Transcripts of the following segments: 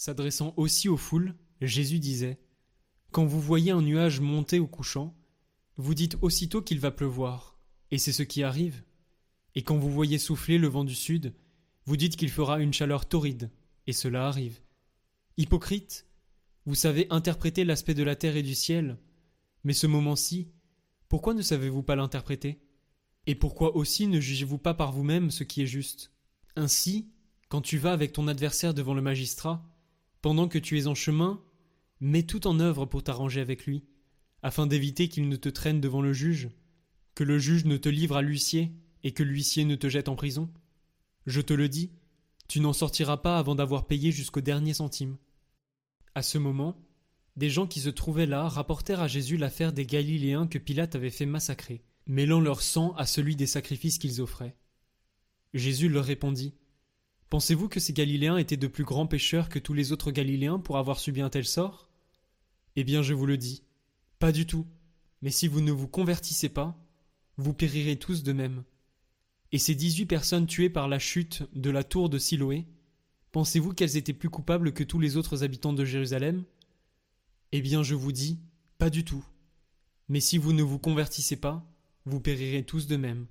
S'adressant aussi aux foules, Jésus disait Quand vous voyez un nuage monter au couchant, vous dites aussitôt qu'il va pleuvoir, et c'est ce qui arrive. Et quand vous voyez souffler le vent du sud, vous dites qu'il fera une chaleur torride, et cela arrive. Hypocrite, vous savez interpréter l'aspect de la terre et du ciel, mais ce moment-ci, pourquoi ne savez-vous pas l'interpréter? Et pourquoi aussi ne jugez-vous pas par vous-même ce qui est juste? Ainsi, quand tu vas avec ton adversaire devant le magistrat, pendant que tu es en chemin, mets tout en œuvre pour t'arranger avec lui, afin d'éviter qu'il ne te traîne devant le juge, que le juge ne te livre à l'huissier, et que l'huissier ne te jette en prison. Je te le dis, tu n'en sortiras pas avant d'avoir payé jusqu'au dernier centime. À ce moment, des gens qui se trouvaient là rapportèrent à Jésus l'affaire des Galiléens que Pilate avait fait massacrer, mêlant leur sang à celui des sacrifices qu'ils offraient. Jésus leur répondit Pensez-vous que ces Galiléens étaient de plus grands pécheurs que tous les autres Galiléens pour avoir subi un tel sort? Eh bien, je vous le dis, pas du tout. Mais si vous ne vous convertissez pas, vous périrez tous de même. Et ces dix-huit personnes tuées par la chute de la tour de Siloé, pensez-vous qu'elles étaient plus coupables que tous les autres habitants de Jérusalem? Eh bien, je vous dis, pas du tout. Mais si vous ne vous convertissez pas, vous périrez tous de même.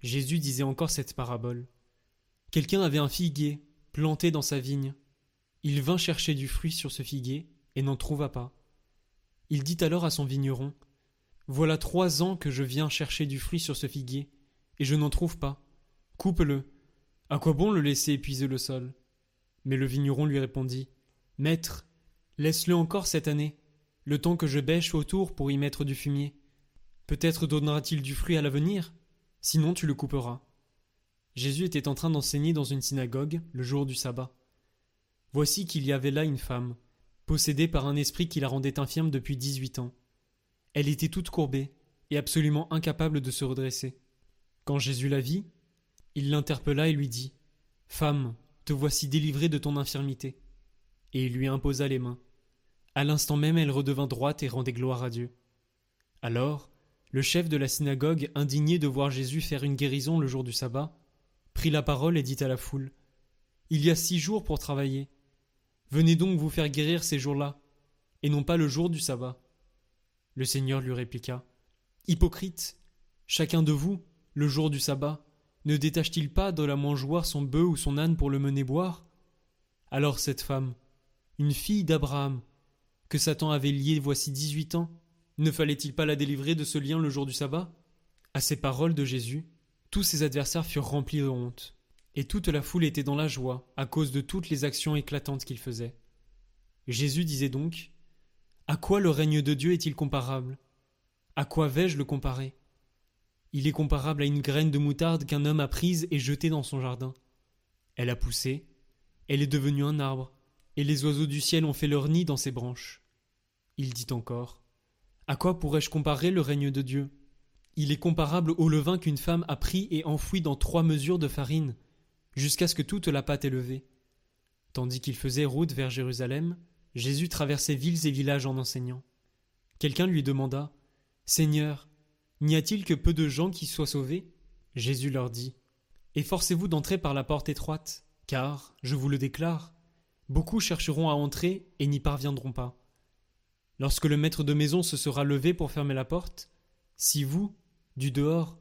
Jésus disait encore cette parabole. Quelqu'un avait un figuier planté dans sa vigne. Il vint chercher du fruit sur ce figuier et n'en trouva pas. Il dit alors à son vigneron Voilà trois ans que je viens chercher du fruit sur ce figuier, et je n'en trouve pas. Coupe-le. À quoi bon le laisser épuiser le sol? Mais le vigneron lui répondit Maître, laisse-le encore cette année, le temps que je bêche autour pour y mettre du fumier. Peut-être donnera-t-il du fruit à l'avenir, sinon tu le couperas. Jésus était en train d'enseigner dans une synagogue le jour du sabbat. Voici qu'il y avait là une femme, possédée par un esprit qui la rendait infirme depuis dix-huit ans. Elle était toute courbée et absolument incapable de se redresser. Quand Jésus la vit, il l'interpella et lui dit Femme, te voici délivrée de ton infirmité. Et il lui imposa les mains. À l'instant même, elle redevint droite et rendait gloire à Dieu. Alors, le chef de la synagogue, indigné de voir Jésus faire une guérison le jour du sabbat, prit la parole et dit à la foule Il y a six jours pour travailler. Venez donc vous faire guérir ces jours-là, et non pas le jour du sabbat. Le Seigneur lui répliqua Hypocrite, chacun de vous, le jour du sabbat, ne détache-t-il pas de la mangeoire son bœuf ou son âne pour le mener boire? Alors cette femme, une fille d'Abraham, que Satan avait liée voici dix-huit ans, ne fallait-il pas la délivrer de ce lien le jour du sabbat? À ces paroles de Jésus, tous ses adversaires furent remplis de honte et toute la foule était dans la joie à cause de toutes les actions éclatantes qu'il faisait. Jésus disait donc À quoi le règne de Dieu est-il comparable? À quoi vais-je le comparer? Il est comparable à une graine de moutarde qu'un homme a prise et jetée dans son jardin. Elle a poussé, elle est devenue un arbre, et les oiseaux du ciel ont fait leur nid dans ses branches. Il dit encore À quoi pourrais-je comparer le règne de Dieu? Il est comparable au levain qu'une femme a pris et enfoui dans trois mesures de farine jusqu'à ce que toute la pâte est levée. Tandis qu'il faisait route vers Jérusalem, Jésus traversait villes et villages en enseignant. Quelqu'un lui demanda Seigneur, n'y a-t-il que peu de gens qui soient sauvés? Jésus leur dit Efforcez-vous d'entrer par la porte étroite, car, je vous le déclare, beaucoup chercheront à entrer et n'y parviendront pas. Lorsque le maître de maison se sera levé pour fermer la porte, si vous, du dehors,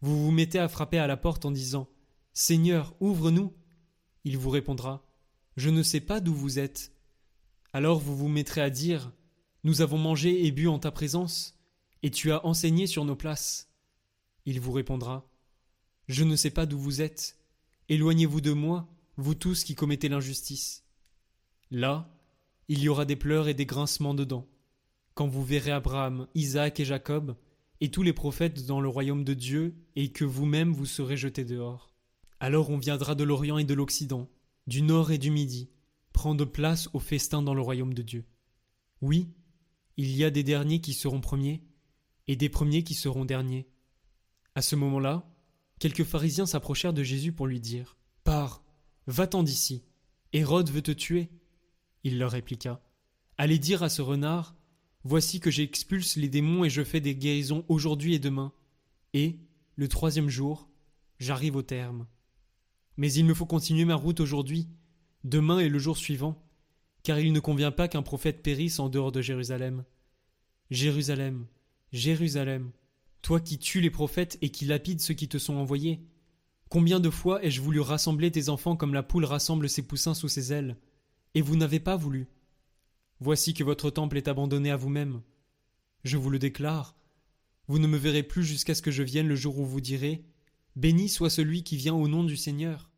vous vous mettez à frapper à la porte en disant Seigneur, ouvre-nous. Il vous répondra Je ne sais pas d'où vous êtes. Alors vous vous mettrez à dire Nous avons mangé et bu en ta présence, et tu as enseigné sur nos places. Il vous répondra Je ne sais pas d'où vous êtes. Éloignez-vous de moi, vous tous qui commettez l'injustice. Là, il y aura des pleurs et des grincements de dents, quand vous verrez Abraham, Isaac et Jacob, et tous les prophètes dans le royaume de Dieu, et que vous-même vous serez jetés dehors. Alors on viendra de l'Orient et de l'Occident, du Nord et du Midi, prendre place au festin dans le royaume de Dieu. Oui, il y a des derniers qui seront premiers, et des premiers qui seront derniers. À ce moment-là, quelques pharisiens s'approchèrent de Jésus pour lui dire Pars, va-t'en d'ici, Hérode veut te tuer. Il leur répliqua Allez dire à ce renard Voici que j'expulse les démons et je fais des guérisons aujourd'hui et demain, et, le troisième jour, j'arrive au terme. Mais il me faut continuer ma route aujourd'hui, Demain et le jour suivant, car il ne convient pas qu'un prophète périsse en dehors de Jérusalem. Jérusalem, Jérusalem, toi qui tues les prophètes et qui lapides ceux qui te sont envoyés. Combien de fois ai-je voulu rassembler tes enfants comme la poule rassemble ses poussins sous ses ailes, et vous n'avez pas voulu. Voici que votre temple est abandonné à vous-même. Je vous le déclare, vous ne me verrez plus jusqu'à ce que je vienne le jour où vous direz Béni soit celui qui vient au nom du Seigneur.